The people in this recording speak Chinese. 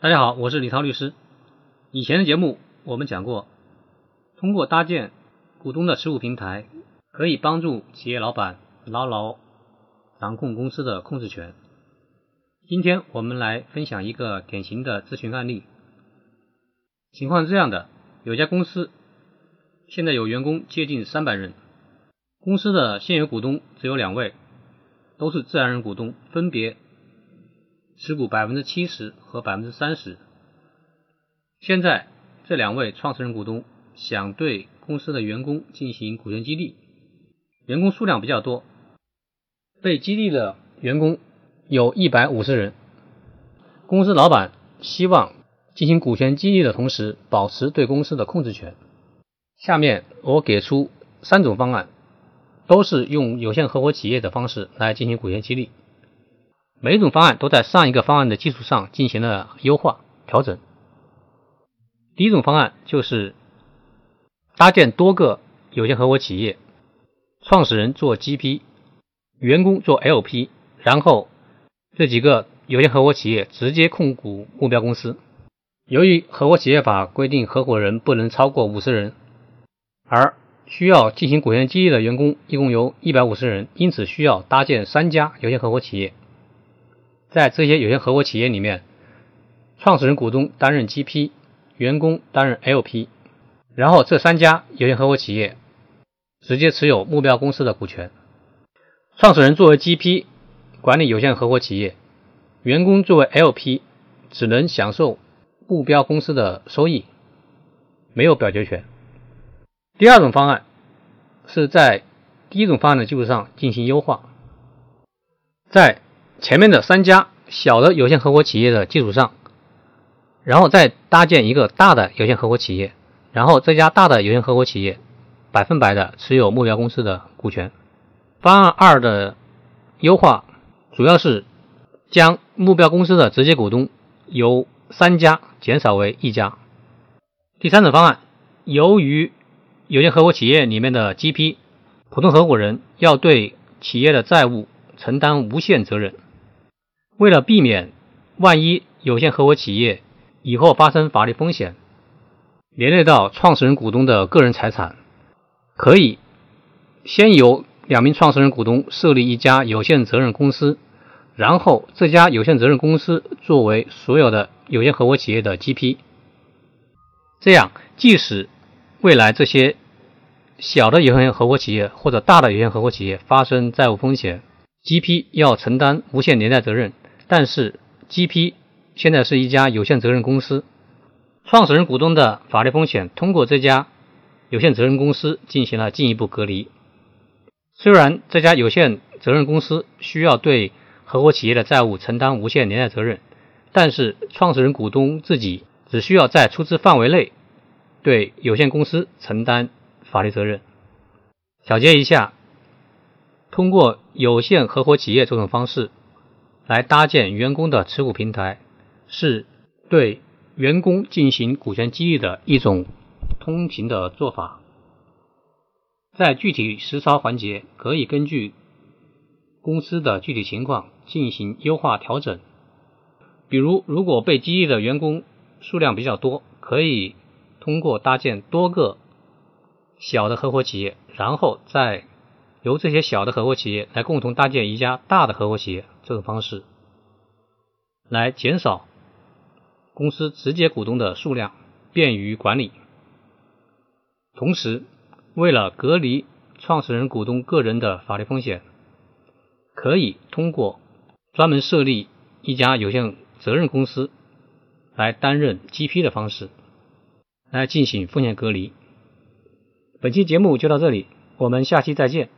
大家好，我是李涛律师。以前的节目我们讲过，通过搭建股东的持股平台，可以帮助企业老板牢牢掌控公司的控制权。今天我们来分享一个典型的咨询案例。情况是这样的：有家公司现在有员工接近三百人，公司的现有股东只有两位，都是自然人股东，分别。持股百分之七十和百分之三十。现在这两位创始人股东想对公司的员工进行股权激励，员工数量比较多，被激励的员工有一百五十人。公司老板希望进行股权激励的同时，保持对公司的控制权。下面我给出三种方案，都是用有限合伙企业的方式来进行股权激励。每一种方案都在上一个方案的基础上进行了优化调整。第一种方案就是搭建多个有限合伙企业，创始人做 GP，员工做 LP，然后这几个有限合伙企业直接控股目标公司。由于合伙企业法规定合伙人不能超过五十人，而需要进行股权激励的员工一共有一百五十人，因此需要搭建三家有限合伙企业。在这些有限合伙企业里面，创始人股东担任 GP，员工担任 LP，然后这三家有限合伙企业直接持有目标公司的股权。创始人作为 GP 管理有限合伙企业，员工作为 LP 只能享受目标公司的收益，没有表决权。第二种方案是在第一种方案的基础上进行优化，在前面的三家小的有限合伙企业的基础上，然后再搭建一个大的有限合伙企业，然后这家大的有限合伙企业百分百的持有目标公司的股权。方案二的优化主要是将目标公司的直接股东由三家减少为一家。第三种方案，由于有限合伙企业里面的 GP 普通合伙人要对企业的债务承担无限责任。为了避免万一有限合伙企业以后发生法律风险，连累到创始人股东的个人财产，可以先由两名创始人股东设立一家有限责任公司，然后这家有限责任公司作为所有的有限合伙企业的 GP。这样，即使未来这些小的有限合伙企业或者大的有限合伙企业发生债务风险，GP 要承担无限连带责任。但是，GP 现在是一家有限责任公司，创始人股东的法律风险通过这家有限责任公司进行了进一步隔离。虽然这家有限责任公司需要对合伙企业的债务承担无限连带责任，但是创始人股东自己只需要在出资范围内对有限公司承担法律责任。小结一下，通过有限合伙企业这种方式。来搭建员工的持股平台，是对员工进行股权激励的一种通行的做法。在具体实操环节，可以根据公司的具体情况进行优化调整。比如，如果被激励的员工数量比较多，可以通过搭建多个小的合伙企业，然后再由这些小的合伙企业来共同搭建一家大的合伙企业。这种方式来减少公司直接股东的数量，便于管理。同时，为了隔离创始人股东个人的法律风险，可以通过专门设立一家有限责任公司来担任 GP 的方式来进行风险隔离。本期节目就到这里，我们下期再见。